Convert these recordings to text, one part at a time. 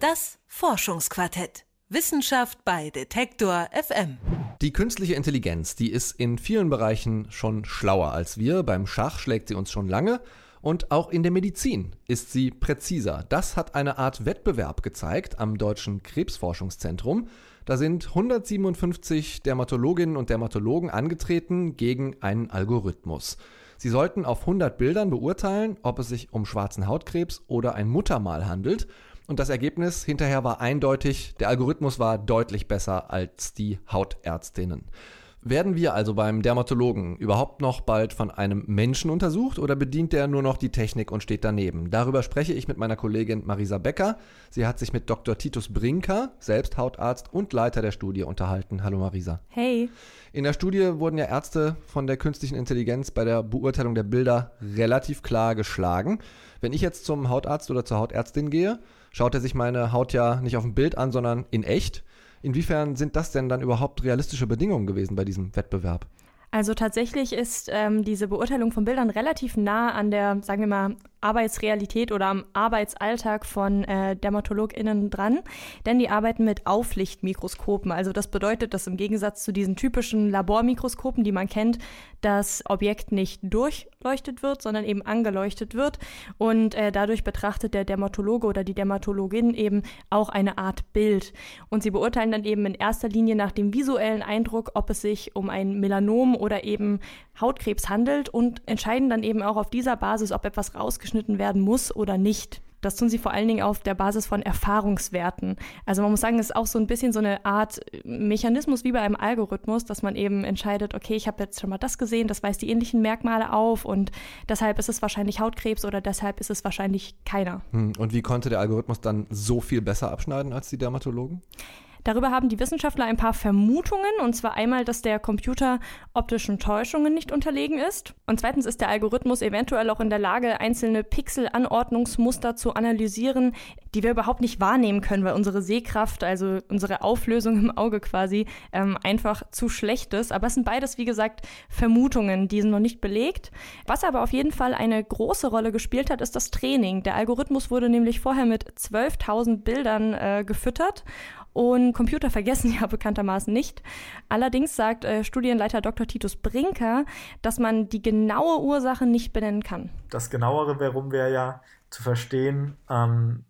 Das Forschungsquartett. Wissenschaft bei Detektor FM. Die künstliche Intelligenz, die ist in vielen Bereichen schon schlauer als wir. Beim Schach schlägt sie uns schon lange. Und auch in der Medizin ist sie präziser. Das hat eine Art Wettbewerb gezeigt am Deutschen Krebsforschungszentrum. Da sind 157 Dermatologinnen und Dermatologen angetreten gegen einen Algorithmus. Sie sollten auf 100 Bildern beurteilen, ob es sich um schwarzen Hautkrebs oder ein Muttermal handelt. Und das Ergebnis hinterher war eindeutig, der Algorithmus war deutlich besser als die Hautärztinnen. Werden wir also beim Dermatologen überhaupt noch bald von einem Menschen untersucht oder bedient der nur noch die Technik und steht daneben? Darüber spreche ich mit meiner Kollegin Marisa Becker. Sie hat sich mit Dr. Titus Brinker, selbst Hautarzt und Leiter der Studie, unterhalten. Hallo Marisa. Hey. In der Studie wurden ja Ärzte von der künstlichen Intelligenz bei der Beurteilung der Bilder relativ klar geschlagen. Wenn ich jetzt zum Hautarzt oder zur Hautärztin gehe, schaut er sich meine Haut ja nicht auf dem Bild an, sondern in echt. Inwiefern sind das denn dann überhaupt realistische Bedingungen gewesen bei diesem Wettbewerb? Also tatsächlich ist ähm, diese Beurteilung von Bildern relativ nah an der, sagen wir mal, Arbeitsrealität oder am Arbeitsalltag von äh, DermatologInnen dran, denn die arbeiten mit Auflichtmikroskopen. Also das bedeutet, dass im Gegensatz zu diesen typischen Labormikroskopen, die man kennt, das Objekt nicht durchleuchtet wird, sondern eben angeleuchtet wird und äh, dadurch betrachtet der Dermatologe oder die Dermatologin eben auch eine Art Bild. Und sie beurteilen dann eben in erster Linie nach dem visuellen Eindruck, ob es sich um ein Melanom oder eben Hautkrebs handelt und entscheiden dann eben auch auf dieser Basis, ob etwas rausgeschnitten werden muss oder nicht. Das tun sie vor allen Dingen auf der Basis von Erfahrungswerten. Also man muss sagen, es ist auch so ein bisschen so eine Art Mechanismus wie bei einem Algorithmus, dass man eben entscheidet, okay, ich habe jetzt schon mal das gesehen, das weist die ähnlichen Merkmale auf und deshalb ist es wahrscheinlich Hautkrebs oder deshalb ist es wahrscheinlich keiner. Hm, und wie konnte der Algorithmus dann so viel besser abschneiden als die Dermatologen? Darüber haben die Wissenschaftler ein paar Vermutungen, und zwar einmal, dass der Computer optischen Täuschungen nicht unterlegen ist. Und zweitens ist der Algorithmus eventuell auch in der Lage, einzelne Pixelanordnungsmuster zu analysieren, die wir überhaupt nicht wahrnehmen können, weil unsere Sehkraft, also unsere Auflösung im Auge quasi, ähm, einfach zu schlecht ist. Aber es sind beides, wie gesagt, Vermutungen, die sind noch nicht belegt. Was aber auf jeden Fall eine große Rolle gespielt hat, ist das Training. Der Algorithmus wurde nämlich vorher mit 12.000 Bildern äh, gefüttert und Computer vergessen ja bekanntermaßen nicht. Allerdings sagt äh, Studienleiter Dr. Titus Brinker, dass man die genaue Ursache nicht benennen kann. Das genauere Warum wäre ja zu verstehen, ähm,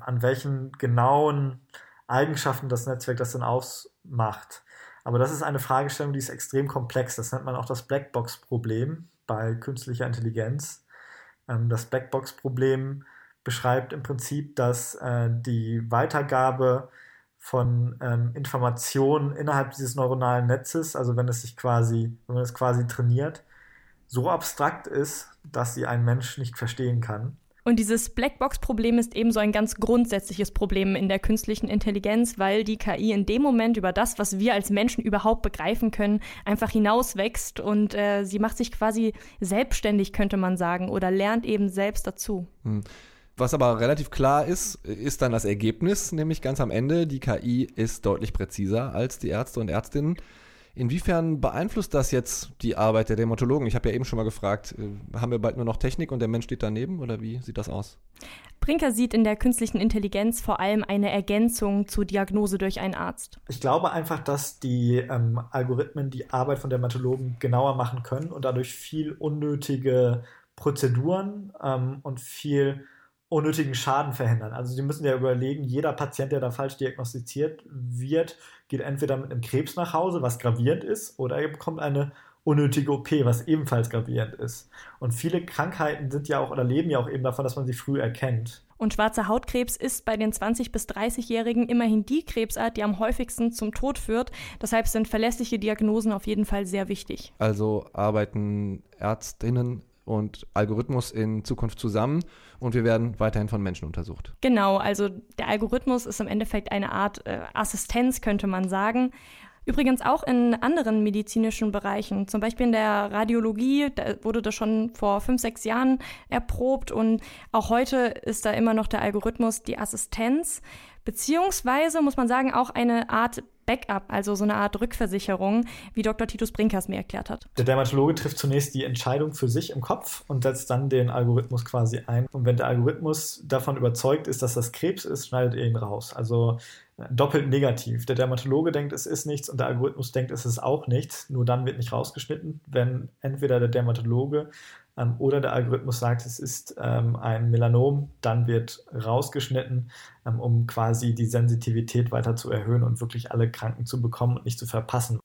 an welchen genauen Eigenschaften das Netzwerk das denn ausmacht. Aber das ist eine Fragestellung, die ist extrem komplex. Das nennt man auch das Blackbox-Problem bei künstlicher Intelligenz. Ähm, das Blackbox-Problem beschreibt im Prinzip, dass äh, die Weitergabe von ähm, Informationen innerhalb dieses neuronalen Netzes, also wenn es sich quasi, wenn man es quasi trainiert, so abstrakt ist, dass sie ein Mensch nicht verstehen kann. Und dieses Blackbox-Problem ist ebenso ein ganz grundsätzliches Problem in der künstlichen Intelligenz, weil die KI in dem Moment über das, was wir als Menschen überhaupt begreifen können, einfach hinauswächst und äh, sie macht sich quasi selbstständig, könnte man sagen, oder lernt eben selbst dazu. Hm. Was aber relativ klar ist, ist dann das Ergebnis, nämlich ganz am Ende, die KI ist deutlich präziser als die Ärzte und Ärztinnen. Inwiefern beeinflusst das jetzt die Arbeit der Dermatologen? Ich habe ja eben schon mal gefragt, äh, haben wir bald nur noch Technik und der Mensch steht daneben oder wie sieht das aus? Brinker sieht in der künstlichen Intelligenz vor allem eine Ergänzung zur Diagnose durch einen Arzt. Ich glaube einfach, dass die ähm, Algorithmen die Arbeit von Dermatologen genauer machen können und dadurch viel unnötige Prozeduren ähm, und viel unnötigen Schaden verhindern. Also Sie müssen ja überlegen, jeder Patient, der da falsch diagnostiziert wird, geht entweder mit einem Krebs nach Hause, was gravierend ist, oder er bekommt eine unnötige OP, was ebenfalls gravierend ist. Und viele Krankheiten sind ja auch oder leben ja auch eben davon, dass man sie früh erkennt. Und schwarzer Hautkrebs ist bei den 20- bis 30-Jährigen immerhin die Krebsart, die am häufigsten zum Tod führt. Deshalb sind verlässliche Diagnosen auf jeden Fall sehr wichtig. Also arbeiten Ärztinnen und Algorithmus in Zukunft zusammen und wir werden weiterhin von Menschen untersucht. Genau, also der Algorithmus ist im Endeffekt eine Art äh, Assistenz, könnte man sagen. Übrigens auch in anderen medizinischen Bereichen, zum Beispiel in der Radiologie, da wurde das schon vor fünf, sechs Jahren erprobt und auch heute ist da immer noch der Algorithmus die Assistenz. Beziehungsweise muss man sagen auch eine Art Backup, also so eine Art Rückversicherung, wie Dr. Titus Brinkers mir erklärt hat. Der Dermatologe trifft zunächst die Entscheidung für sich im Kopf und setzt dann den Algorithmus quasi ein. Und wenn der Algorithmus davon überzeugt ist, dass das Krebs ist, schneidet er ihn raus. Also äh, doppelt negativ. Der Dermatologe denkt, es ist nichts und der Algorithmus denkt, es ist auch nichts. Nur dann wird nicht rausgeschnitten, wenn entweder der Dermatologe ähm, oder der Algorithmus sagt, es ist ähm, ein Melanom, dann wird rausgeschnitten, ähm, um quasi die Sensitivität weiter zu erhöhen und wirklich alle Kranken zu bekommen und nicht zu verpassen.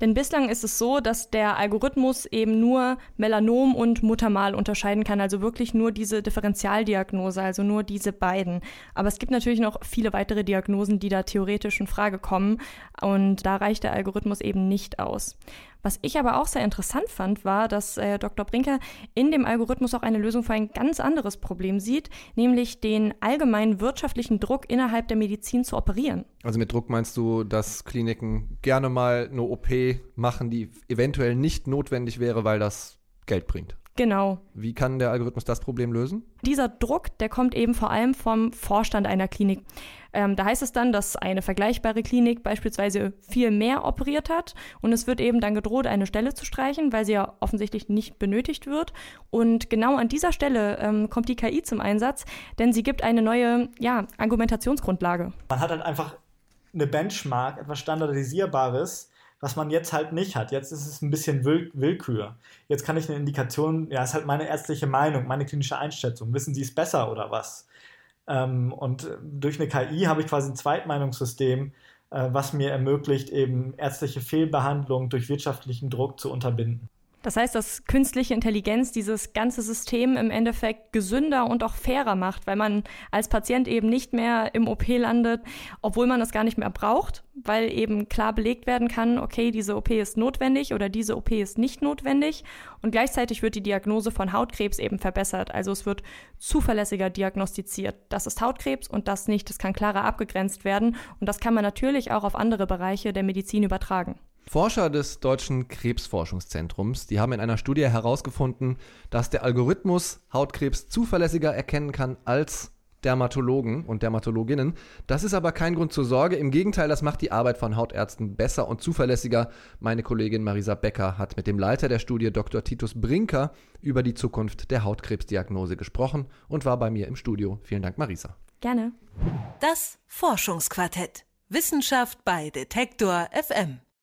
Denn bislang ist es so, dass der Algorithmus eben nur Melanom und Muttermal unterscheiden kann, also wirklich nur diese Differentialdiagnose, also nur diese beiden. Aber es gibt natürlich noch viele weitere Diagnosen, die da theoretisch in Frage kommen und da reicht der Algorithmus eben nicht aus. Was ich aber auch sehr interessant fand, war, dass äh, Dr. Brinker in dem Algorithmus auch eine Lösung für ein ganz anderes Problem sieht, nämlich den allgemeinen wirtschaftlichen Druck innerhalb der Medizin zu operieren. Also mit Druck meinst du, dass Kliniken gerne mal eine OP machen, die eventuell nicht notwendig wäre, weil das Geld bringt? Genau. Wie kann der Algorithmus das Problem lösen? Dieser Druck, der kommt eben vor allem vom Vorstand einer Klinik. Ähm, da heißt es dann, dass eine vergleichbare Klinik beispielsweise viel mehr operiert hat und es wird eben dann gedroht, eine Stelle zu streichen, weil sie ja offensichtlich nicht benötigt wird. Und genau an dieser Stelle ähm, kommt die KI zum Einsatz, denn sie gibt eine neue ja, Argumentationsgrundlage. Man hat halt einfach eine Benchmark, etwas Standardisierbares, was man jetzt halt nicht hat. Jetzt ist es ein bisschen Will Willkür. Jetzt kann ich eine Indikation, ja, ist halt meine ärztliche Meinung, meine klinische Einschätzung. Wissen Sie es besser oder was? Ähm, und durch eine KI habe ich quasi ein Zweitmeinungssystem, äh, was mir ermöglicht, eben ärztliche Fehlbehandlung durch wirtschaftlichen Druck zu unterbinden. Das heißt, dass künstliche Intelligenz dieses ganze System im Endeffekt gesünder und auch fairer macht, weil man als Patient eben nicht mehr im OP landet, obwohl man das gar nicht mehr braucht, weil eben klar belegt werden kann, okay, diese OP ist notwendig oder diese OP ist nicht notwendig. Und gleichzeitig wird die Diagnose von Hautkrebs eben verbessert. Also es wird zuverlässiger diagnostiziert. Das ist Hautkrebs und das nicht. Das kann klarer abgegrenzt werden. Und das kann man natürlich auch auf andere Bereiche der Medizin übertragen. Forscher des Deutschen Krebsforschungszentrums, die haben in einer Studie herausgefunden, dass der Algorithmus Hautkrebs zuverlässiger erkennen kann als Dermatologen und Dermatologinnen. Das ist aber kein Grund zur Sorge. Im Gegenteil, das macht die Arbeit von Hautärzten besser und zuverlässiger. Meine Kollegin Marisa Becker hat mit dem Leiter der Studie Dr. Titus Brinker über die Zukunft der Hautkrebsdiagnose gesprochen und war bei mir im Studio. Vielen Dank, Marisa. Gerne. Das Forschungsquartett. Wissenschaft bei Detektor FM.